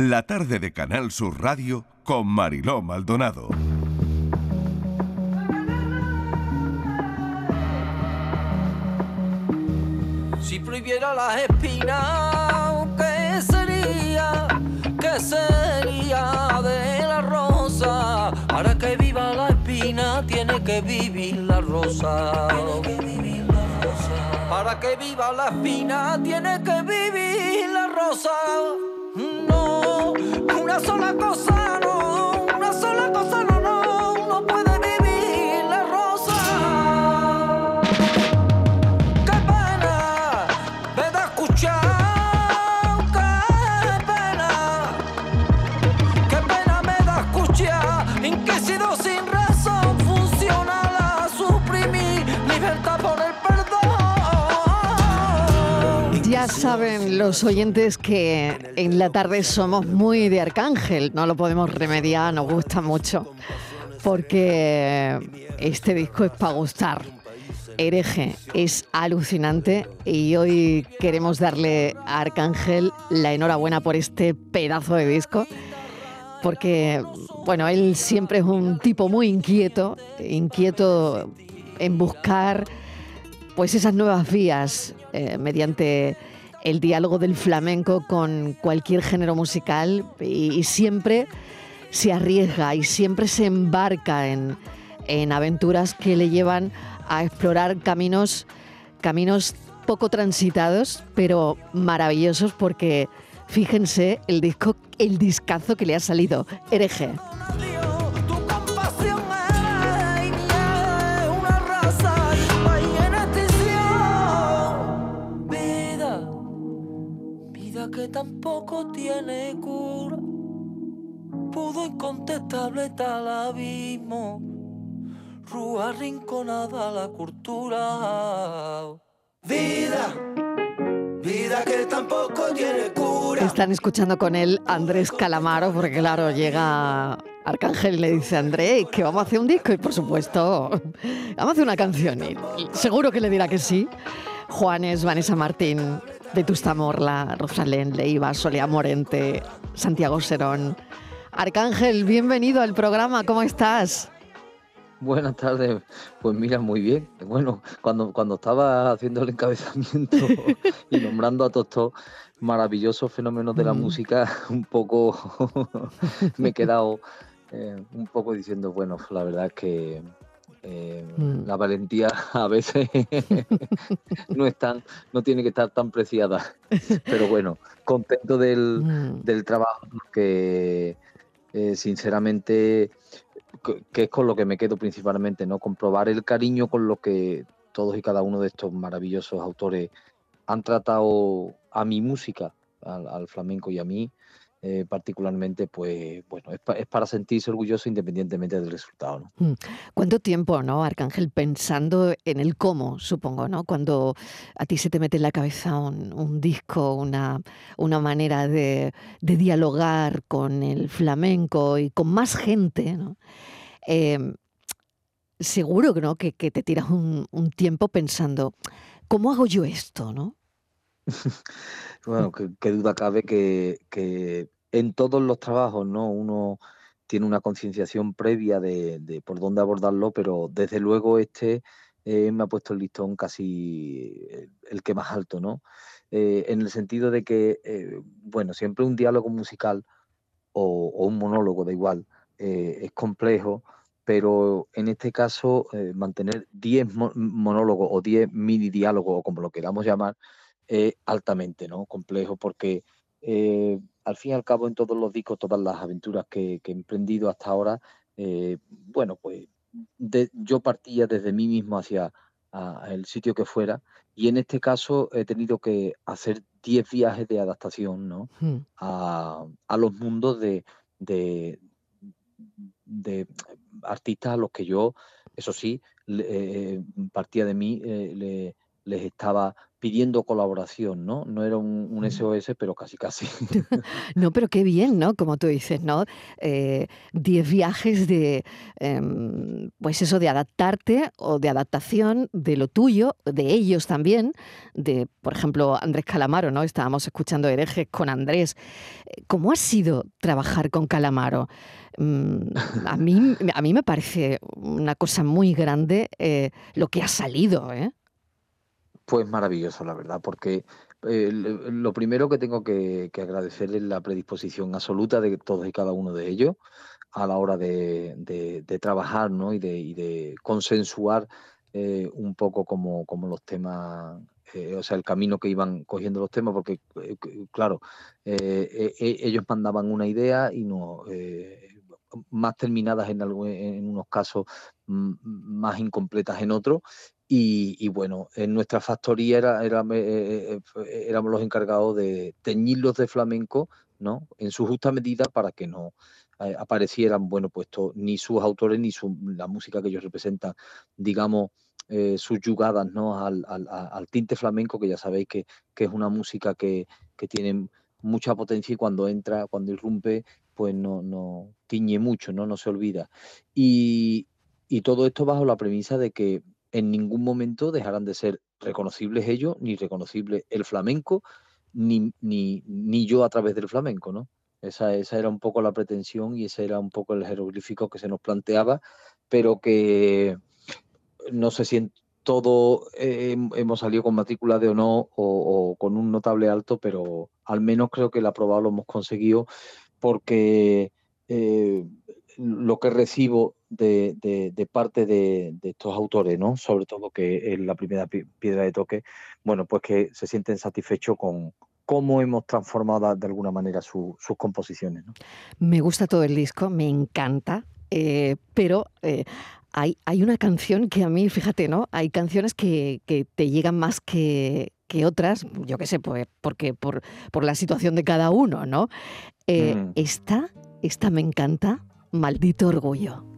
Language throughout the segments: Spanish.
La tarde de Canal Sur Radio con Mariló Maldonado. Si prohibiera las espinas, ¿qué sería? ¿Qué sería de la rosa? Para que viva la espina tiene que vivir la rosa. Para que viva la espina tiene que vivir la rosa. Una sola cosa no, una sola cosa no, saben los oyentes que en la tarde somos muy de Arcángel, no lo podemos remediar, nos gusta mucho, porque este disco es para gustar. Hereje es alucinante y hoy queremos darle a Arcángel la enhorabuena por este pedazo de disco, porque, bueno, él siempre es un tipo muy inquieto, inquieto en buscar pues esas nuevas vías eh, mediante el diálogo del flamenco con cualquier género musical y, siempre se arriesga y siempre se embarca en, en aventuras que le llevan a explorar caminos, caminos poco transitados, pero maravillosos porque fíjense el disco, el discazo que le ha salido, hereje. Que tampoco tiene cura. Pudo incontestable el abismo. Rúa rinconada la cultura. Vida, vida que tampoco tiene cura. Están escuchando con él Andrés Calamaro, porque claro, llega Arcángel y le dice a Andrés que vamos a hacer un disco y por supuesto vamos a hacer una canción y seguro que le dirá que sí. Juanes, Vanessa Martín, Vetusta Morla, Rosalén Leiva, Soledad Morente, Santiago Serón. Arcángel, bienvenido al programa, ¿cómo estás? Buenas tardes, pues mira, muy bien. Bueno, cuando, cuando estaba haciendo el encabezamiento y nombrando a todos estos maravillosos fenómenos de la Mm. música, un poco me he quedado eh, un poco diciendo, bueno, la verdad es que eh, Mm. la valentía a veces no es tan, no tiene que estar tan preciada. Pero bueno, contento del, Mm. del trabajo que eh, sinceramente que- que es con lo que me quedo principalmente, ¿no? Comprobar el cariño con lo que todos y cada uno de estos maravillosos autores han tratado a mi música, al, al flamenco y a mí eh, particularmente, pues bueno, es, pa- es para sentirse orgulloso independientemente del resultado, ¿no? Mm. ¿Cuánto tiempo, no, Arcángel, pensando en el cómo, supongo, ¿no? Cuando a ti se te mete en la cabeza un, un disco, una, una manera de, de dialogar con el flamenco y con más gente, ¿no? Eh, seguro ¿no? que, que te tiras un, un tiempo pensando, ¿cómo hago yo esto, no? Bueno, qué, duda cabe que, en todos los trabajos, ¿no? Uno tiene una concienciación previa de, por dónde abordarlo, pero desde luego este eh, me ha puesto el listón casi el, que más alto, ¿no? Eh, en el sentido de que, eh, bueno, siempre un diálogo musical o, o un monólogo, da igual, es complejo, pero en este caso mantener 10 mo- monólogos o 10 mini diálogos, o como lo queramos llamar, es altamente ¿no? complejo porque eh, al fin y al cabo en todos los discos, todas las aventuras que, que he emprendido hasta ahora, eh, bueno, pues de- yo partía desde mí mismo hacia a- el sitio que fuera y en este caso he tenido que hacer 10 viajes de adaptación ¿no? Mm. a, a los mundos de, de, de artistas a los que yo, eso sí, le- eh, partía de mí, eh, le- les estaba pidiendo colaboración, ¿no? No era un, SOS, pero casi casi. no, pero qué bien, ¿no? Como tú dices, ¿no? Eh, diez viajes de, em, pues eso, de adaptarte o de adaptación de lo tuyo, de ellos también, de, por ejemplo, Andrés Calamaro, ¿no? Estábamos escuchando herejes con Andrés. ¿Cómo ha sido trabajar con Calamaro? Mm, a mí, a mí me parece una cosa muy grande eh, lo que ha salido, ¿eh? Pues maravilloso, la verdad, porque eh, lo primero que tengo que, agradecer es la predisposición absoluta de todos y cada uno de ellos a la hora de, trabajar ¿no? y, de, consensuar eh, un poco como, los temas, eh, o sea, el camino que iban cogiendo los temas, porque, claro, ellos mandaban una idea y no más terminadas en, en unos casos, más incompletas en otros, y, bueno, en nuestra factoría era, era, eh, eh, éramos los encargados de teñirlos de flamenco, ¿no? En su justa medida para que no eh, aparecieran, bueno, puesto ni sus autores ni su, la música que ellos representan, digamos, sus yugadas, ¿no? Al, tinte flamenco, que ya sabéis que, que es una música que, que, tiene mucha potencia y cuando entra, cuando irrumpe, pues no, no tiñe mucho, ¿no? No se olvida. Y todo esto bajo la premisa de que en ningún momento dejarán de ser reconocibles ellos, ni reconocible el flamenco, ni, ni, ni yo a través del flamenco, ¿no? Esa, esa, era un poco la pretensión y ese era un poco el jeroglífico que se nos planteaba, pero que no sé si en todo eh, hemos salido con matrícula de o no o, con un notable alto, pero al menos creo que el aprobado lo hemos conseguido porque eh, lo que recibo de, de, parte de, estos autores, ¿no? Sobre todo que es la primera piedra de toque, bueno, pues que se sienten satisfechos con cómo hemos transformado de alguna manera sus composiciones. ¿no? Me gusta todo el disco, me encanta, eh, pero eh, hay, hay, una canción que a mí, fíjate, ¿no? Hay canciones que, que te llegan más que, que otras, yo qué sé, pues porque por, por la situación de cada uno, ¿no? Eh, mm. Esta, esta me encanta, Maldito orgullo.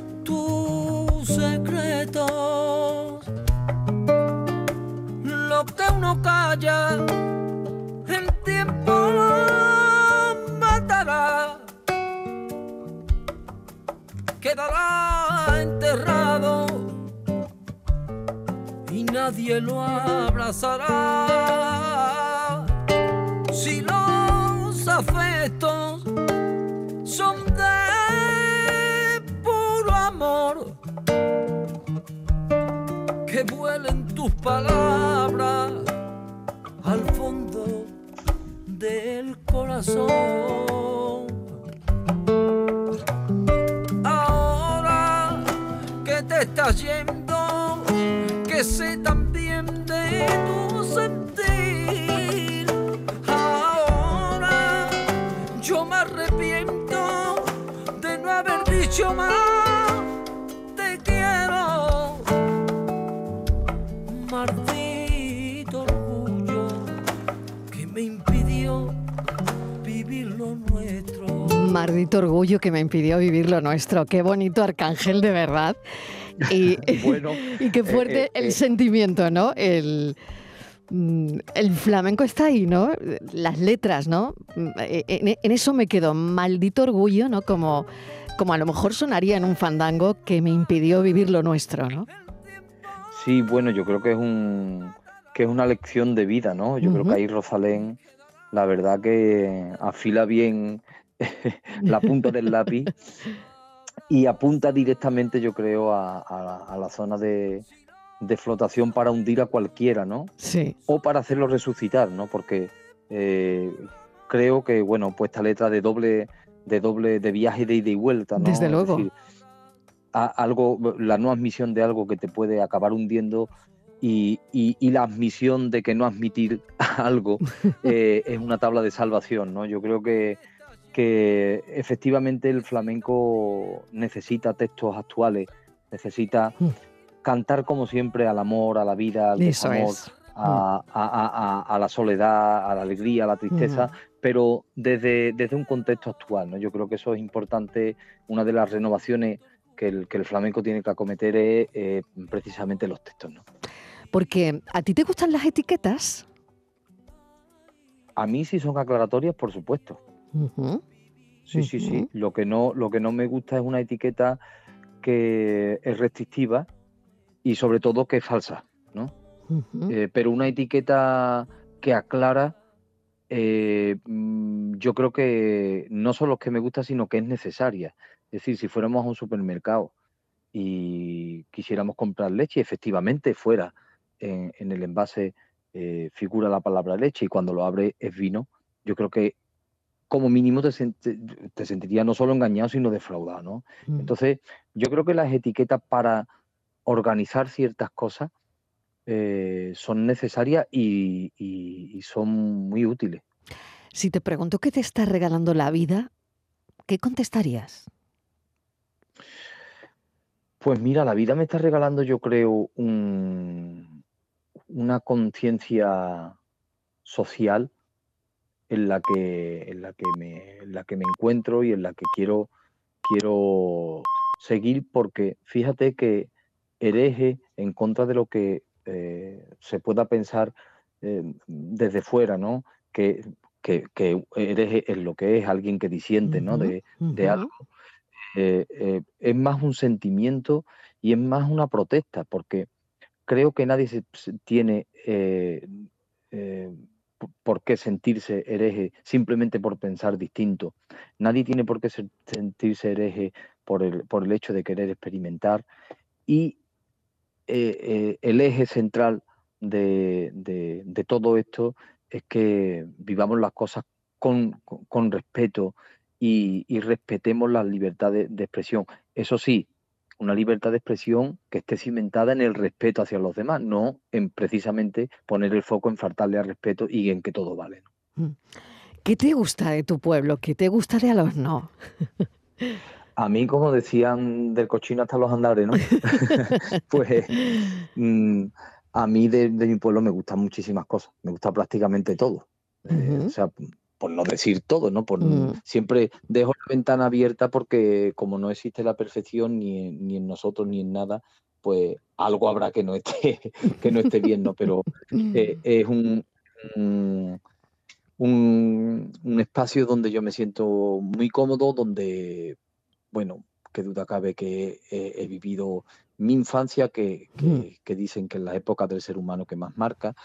Lo calla en tiempo matará. Quedará enterrado y nadie lo abrazará. Si los afectos son de puro amor que vuelen tus palabras del corazón. Ahora que te estás yendo, que sé también de tu sentir. Ahora yo me arrepiento de no haber dicho más. Maldito orgullo que me impidió vivir lo nuestro. Qué bonito arcángel, de verdad. Y, bueno, y qué fuerte eh, el eh. sentimiento, ¿no? El, mm, el flamenco está ahí, ¿no? Las letras, ¿no? Mm, e, e, en, eso me quedo, maldito orgullo, ¿no? Como, como a lo mejor sonaría en un fandango que me impidió vivir lo nuestro, ¿no? Sí, bueno, yo creo que es un que es una lección de vida, ¿no? Yo creo que ahí Rosalén, la verdad que afila bien la punta del lápiz y apunta directamente, yo creo, a, la zona de, flotación para hundir a cualquiera, ¿no? Sí. O para hacerlo resucitar, ¿no? Porque eh, creo que, bueno, pues esta letra de doble, de doble, de viaje de ida y vuelta, ¿no? Desde luego algo, la no admisión de algo que te puede acabar hundiendo, y, la admisión de que no admitir algo eh, es una tabla de salvación, ¿no? Yo creo que, que efectivamente el flamenco necesita textos actuales, necesita mm. cantar como siempre al amor, a la vida, al desamor, a, la soledad, a la alegría, a la tristeza, pero desde, desde un contexto actual. ¿no? Yo creo que eso es importante, una de las renovaciones que el, que el flamenco tiene que acometer es eh, precisamente los textos. ¿no? Porque a ti te gustan las etiquetas. A mí sí son aclaratorias, por supuesto. Sí, sí, sí. Lo que, no, lo que no me gusta es una etiqueta que es restrictiva y sobre todo que es falsa, ¿no? Eh, pero una etiqueta que aclara, eh, mm, yo creo que no solo es que me gusta, sino que es necesaria. Es decir, si fuéramos a un supermercado y quisiéramos comprar leche, efectivamente fuera en, el envase eh, figura la palabra leche y cuando lo abre es vino, yo creo que como mínimo te, te sentiría no solo engañado, sino defraudado, ¿no? Mm. Entonces, yo creo que las etiquetas para organizar ciertas cosas eh, son necesarias y, son muy útiles. Si te pregunto qué te está regalando la vida, ¿qué contestarías? Pues mira, la vida me está regalando, yo creo, un, una conciencia social en la que, en la que, me, la que me encuentro y en la que quiero, quiero seguir, porque fíjate que hereje en contra de lo que eh, se pueda pensar eh, desde fuera, ¿no? Que, que, hereje es lo que es, alguien que disiente, ¿no? De, algo. Eh, es más un sentimiento y es más una protesta, porque creo que nadie se, tiene por qué sentirse hereje simplemente por pensar distinto. Nadie tiene por qué sentirse hereje por el, por el hecho de querer experimentar. Y eh, eh, el eje central de, todo esto es que vivamos las cosas con, respeto y, respetemos la libertad de, expresión. Eso sí, una libertad de expresión que esté cimentada en el respeto hacia los demás, no en precisamente poner el foco en faltarle al respeto y en que todo vale. Mm. ¿Qué te gusta de tu pueblo? ¿Qué te gusta de a los no? A mí, como decían, del cochino hasta los andares, ¿no? pues mm, a mí de, mi pueblo me gustan muchísimas cosas, me gusta prácticamente todo. Eh, o sea, por no decir todo, ¿no? Por, mm. Siempre dejo la ventana abierta porque como no existe la perfección ni, ni, en nosotros ni en nada, pues algo habrá que no esté, que no esté bien, ¿no? Pero eh, es un, un, un, espacio donde yo me siento muy cómodo, donde, bueno, qué duda cabe que he, vivido mi infancia, que, que, que, dicen que es la época del ser humano que más marca,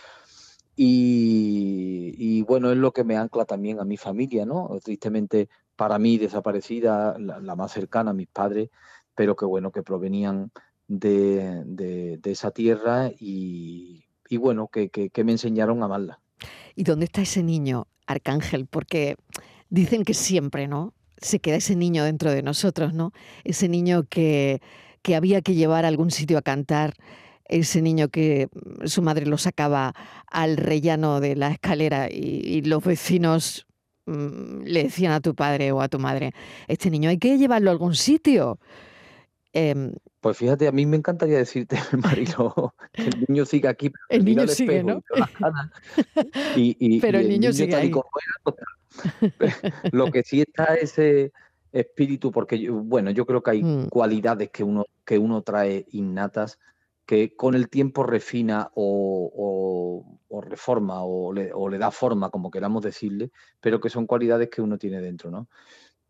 y, bueno, es lo que me ancla también a mi familia, ¿no? Tristemente para mí desaparecida, la, más cercana, a mis padres, pero que bueno, que provenían de, esa tierra y, bueno, que, me enseñaron a amarla. ¿Y dónde está ese niño, Arcángel? Porque dicen que siempre, ¿no? Se queda ese niño dentro de nosotros, ¿no? Ese niño que, que había que llevar a algún sitio a cantar, ese niño que mm, su madre lo sacaba al rellano de la escalera y, los vecinos mm, le decían a tu padre o a tu madre, este niño hay que llevarlo a algún sitio. Em, pues fíjate, a mí me encantaría decirte, Marilo, que el niño sigue aquí. El niño sigue, ¿no? pero el, niño, sigue ahí. Lo que sí está ese espíritu, porque bueno, yo creo que hay mm. cualidades que uno, que uno trae innatas que con el tiempo refina o, reforma o le, da forma, como queramos decirle, pero que son cualidades que uno tiene dentro, ¿no?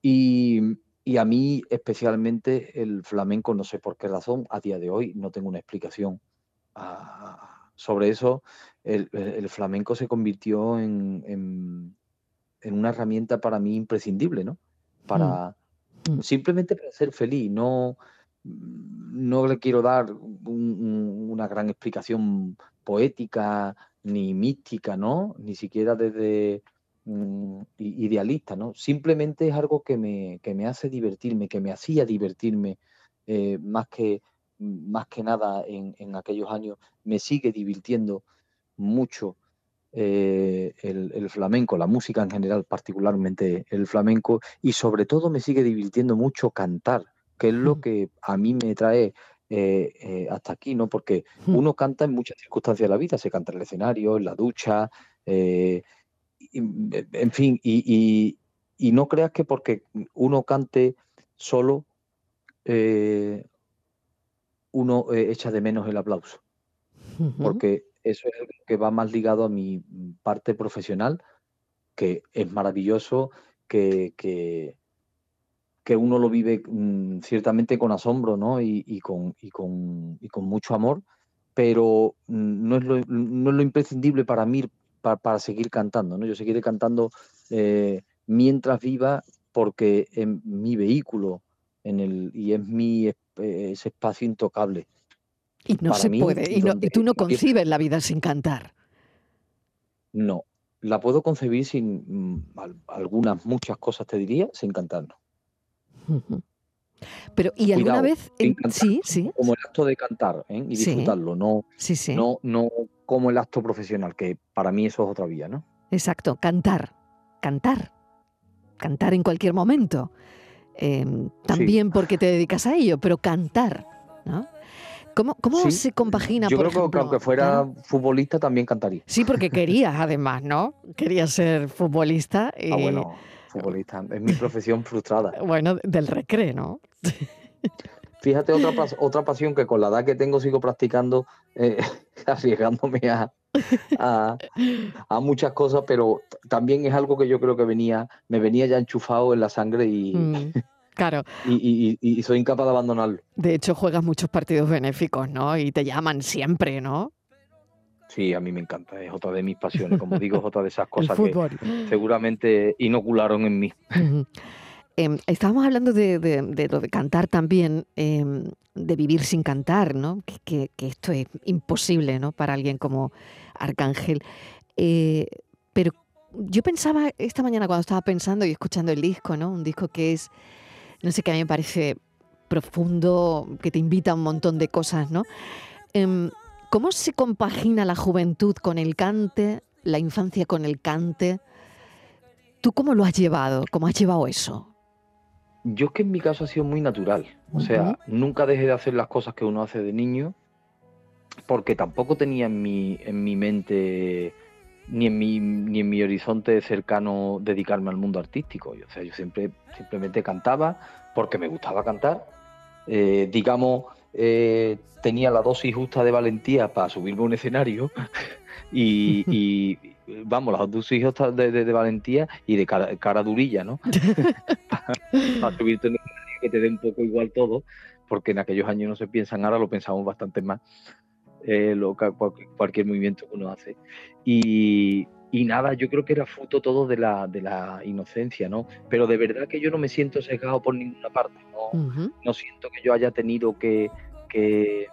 Y, a mí especialmente el flamenco, no sé por qué razón, a día de hoy no tengo una explicación ah, sobre eso, el, flamenco se convirtió en, una herramienta para mí imprescindible, ¿no? Para mm. Mm. simplemente para ser feliz, no no le quiero dar una gran explicación poética ni mística, ¿no? Ni siquiera desde mm, idealista, ¿no? Simplemente es algo que me, me, hace divertirme, que me hacía divertirme, eh, más que más que nada en, en aquellos años, me sigue divirtiendo mucho eh, el, flamenco, la música en general, particularmente el flamenco, y sobre todo me sigue divirtiendo mucho cantar, que es lo que a mí me trae eh, eh, hasta aquí, ¿no? Porque uno canta en muchas circunstancias de la vida, se canta en el escenario, en la ducha, en fin, y, no creas que porque uno cante solo, uno echa de menos el aplauso. Porque eso es algo que va más ligado a mi parte profesional, que es maravilloso, que, que, uno lo vive mm, ciertamente con asombro ¿no? y, con, y, con, y con mucho amor, pero no es lo, no es lo imprescindible para mí para, seguir cantando. ¿no? Yo seguiré cantando eh, mientras viva porque es mi vehículo en el, y es mi ese espacio intocable. Y no se puede. Y, tú no concibes la vida sin cantar. No, la puedo concebir sin mm, algunas, muchas cosas te diría, sin cantar. Pero, ¿y alguna vez? sí, sí. Como el acto de cantar ¿eh? y disfrutarlo, no, sí, sí. no, no como el acto profesional, que para mí eso es otra vía, ¿no? Exacto, cantar, cantar, cantar en cualquier momento. Em, también porque te dedicas a ello, pero cantar, ¿no? ¿Cómo, cómo se compagina, Yo por creo que aunque fuera futbolista también cantaría. Sí, porque querías además, ¿no? Querías ser futbolista. Y... Ah, bueno, futbolista. Es mi profesión frustrada. Bueno, del recreo, ¿no? Fíjate otra, otra pasión que con la edad que tengo sigo practicando, eh, arriesgándome a, a, muchas cosas, pero también es algo que yo creo que venía, me venía ya enchufado en la sangre y, mm. Claro. Y, soy incapaz de abandonarlo. De hecho, juegas muchos partidos benéficos, ¿no? Y te llaman siempre, ¿no? Sí, a mí me encanta, es otra de mis pasiones, como digo, es otra de esas cosas que seguramente inocularon en mí. Em, estábamos hablando de, lo de cantar también, em, de vivir sin cantar, ¿no? Que, esto es imposible, ¿no? Para alguien como Arcángel. Eh, pero yo pensaba esta mañana cuando estaba pensando y escuchando el disco, ¿no? Un disco que es no sé, que a mí me parece profundo, que te invita a un montón de cosas, ¿no? ¿Cómo se compagina la juventud con el cante, la infancia con el cante? ¿Tú cómo lo has llevado? ¿Cómo has llevado eso? Yo es que en mi caso ha sido muy natural. O sea, nunca dejé de hacer las cosas que uno hace de niño, porque tampoco tenía en mi, en mi mente ni en mi, ni en mi horizonte cercano dedicarme al mundo artístico. O sea, yo siempre simplemente cantaba porque me gustaba cantar. Eh, digamos, eh, tenía la dosis justa de valentía para subirme a un escenario y, vamos, las dosis justas de, de, valentía y de cara, durilla, ¿no? para, subirte a un escenario que te dé un poco igual todo, porque en aquellos años no se piensan, ahora lo pensamos bastante más. Eh, cualquier movimiento que uno hace. Y, nada, yo creo que era fruto todo de la, de la inocencia, ¿no? Pero de verdad que yo no me siento sesgado por ninguna parte, ¿no? No siento que yo haya tenido que, que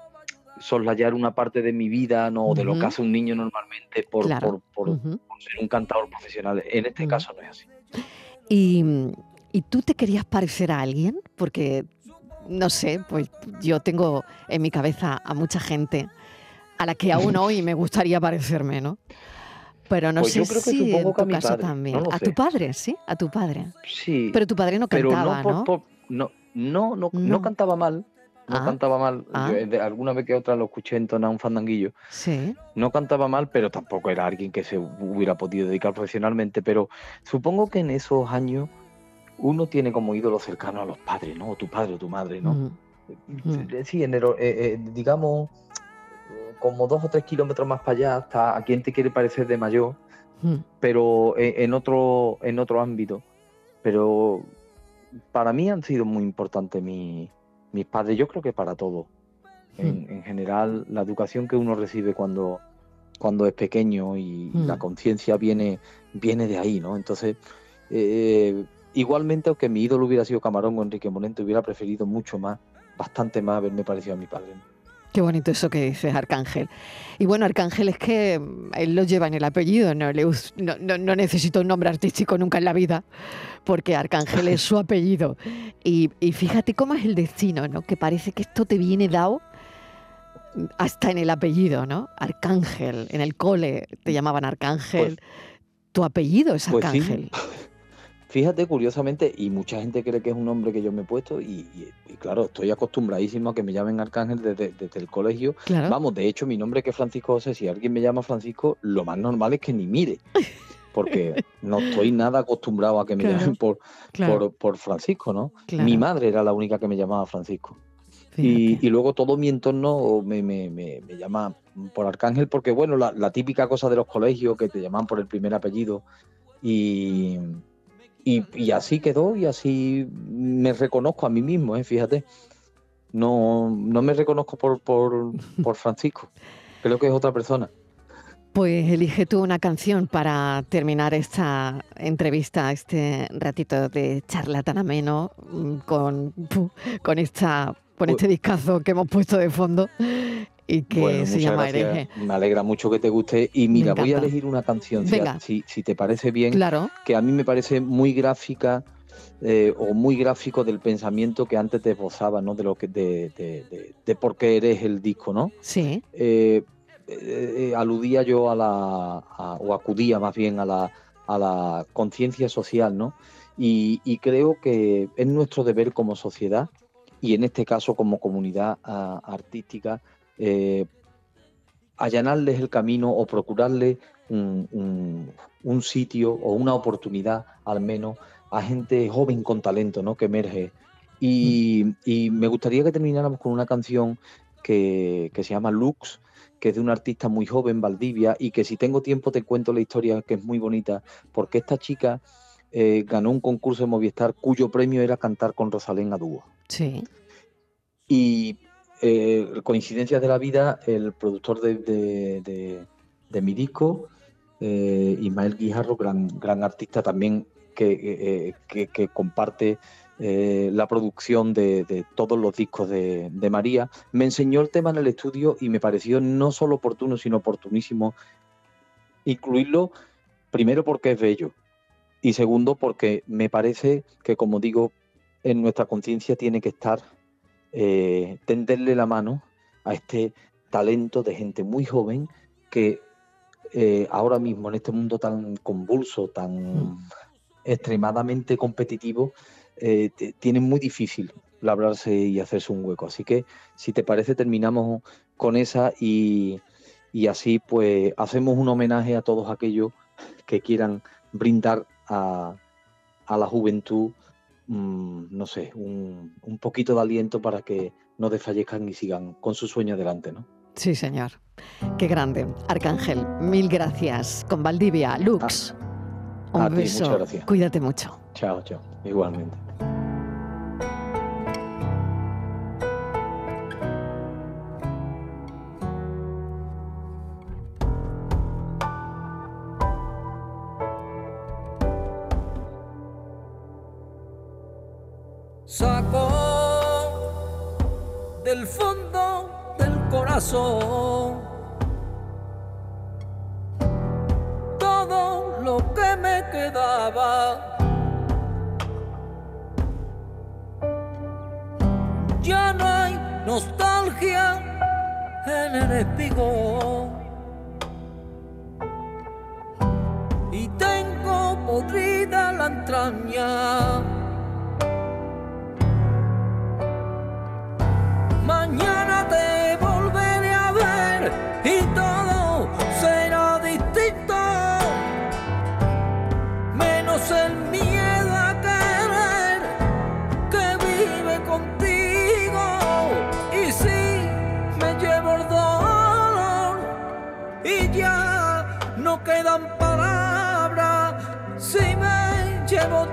soslayar una parte de mi vida, ¿no? De lo que hace un niño normalmente por, por, ser un cantador profesional. En este caso no es así. ¿Y, ¿Y tú te querías parecer a alguien? Porque, no sé, pues yo tengo en mi cabeza a mucha gente a la que aún hoy me gustaría parecerme, ¿no? Pero no pues sé si en tu caso también. a tu padre, sí, a tu padre. Sí. Pero tu padre no cantaba, no, no, no, no, no, cantaba mal. No ah, cantaba mal. Ah. alguna vez que otra lo escuché entonar un fandanguillo. Sí. No cantaba mal, pero tampoco era alguien que se hubiera podido dedicar profesionalmente. Pero supongo que en esos años uno tiene como ídolo cercano a los padres, ¿no? O tu padre o tu madre, ¿no? Sí, en el, eh, eh, digamos, como dos o tres kilómetros más para allá está a quien te quiere parecer de mayor, hmm. pero en, otro, en otro ámbito. Pero para mí han sido muy importantes mis padres, yo creo que para todo. En, hmm. general, la educación que uno recibe cuando, cuando es pequeño y hmm. la conciencia viene, viene de ahí, ¿no? Entonces, eh, igualmente, aunque mi ídolo hubiera sido Camarón o Enrique Monente, hubiera preferido mucho más, bastante más haberme parecido a mi padre. Qué bonito eso que dices, Arcángel. Y bueno, Arcángel es que mm, él lo lleva en el apellido, no, no, no, necesita un nombre artístico nunca en la vida, porque Arcángel es su apellido. Y, fíjate cómo es el destino, ¿no? Que parece que esto te viene dado hasta en el apellido, ¿no? Arcángel, en el cole te llamaban Arcángel. Pues tu apellido es Pues sí. Fíjate, curiosamente, y mucha gente cree que es un nombre que yo me he puesto, y, y- y claro, estoy acostumbradísimo a que me llamen Arcángel desde, desde el colegio. Claro. Vamos, de hecho, mi nombre que es Francisco José, si alguien me llama Francisco, lo más normal es que ni mire, porque no estoy nada acostumbrado a que me Claro, llamen por, claro, por, por Francisco, ¿no? claro. Mi madre era la única que me llamaba Francisco. Y, y luego todo mi entorno me, me- me- me llama por Arcángel, porque bueno, la, la típica cosa de los colegios que te llaman por el primer apellido. Y, y, y así quedó, y así me reconozco a mí mismo, ¿eh? fíjate. No, no me reconozco por, por, por Francisco. Creo que es otra persona. Pues elige tú una canción para terminar esta entrevista, este ratito de charla tan ameno mm, con, con, esta, con este discazo que hemos puesto de fondo y que Bueno, se llama gracias. Hereje. Me alegra mucho que te guste. Y mira, voy a elegir una canción, si, si, te parece bien. Claro, que a mí me parece muy gráfica eh, o muy gráfico del pensamiento que antes te esbozaba, ¿no? De lo que de, de, de- de por qué eres el disco, ¿no? sí, Eh, eh, eh, aludía yo a la a- o acudía más bien a la a la conciencia social, ¿no? Y, y creo que es nuestro deber como sociedad y en este caso como comunidad ah, artística eh, allanarles el camino o procurarle un, un- un sitio o una oportunidad al menos a gente joven con talento, ¿no? Que emerge. Y, y me gustaría que termináramos con una canción que, que se llama Lux, que es de un artista muy joven, Valdivia, y que si tengo tiempo te cuento la historia, que es muy bonita, porque esta chica eh, ganó un concurso de Movistar cuyo premio era cantar con Rosalén a dúo. Sí, Y eh, coincidencias de la vida, el productor de, de- de- mi disco, eh, Ismael Guijarro, gran, gran artista también que, eh, que- que comparte eh, la producción de, todos los discos de María, me enseñó el tema en el estudio y me pareció no solo oportuno, sino oportunísimo incluirlo, primero porque es bello y segundo porque me parece que, como digo, en nuestra conciencia tiene que estar eh, tenderle la mano a este talento de gente muy joven que eh, ahora mismo en este mundo tan convulso, tan extremadamente competitivo, eh, tienen muy difícil labrarse y hacerse un hueco. Así que, si te parece, terminamos con esa y, y así pues hacemos un homenaje a todos aquellos que quieran brindar a, a la juventud, mm, no sé, un, un poquito de aliento para que no desfallezcan y sigan con su sueño adelante, ¿no? sí, señor. Qué grande. Arcángel, mil gracias. Con Valdivia, Lux. Un a ti, beso. muchas gracias. Cuídate mucho. Chao, chao. Igualmente. Todo lo que me quedaba. Ya no hay nostalgia en el espigón. Y tengo podrida la entraña. Llevo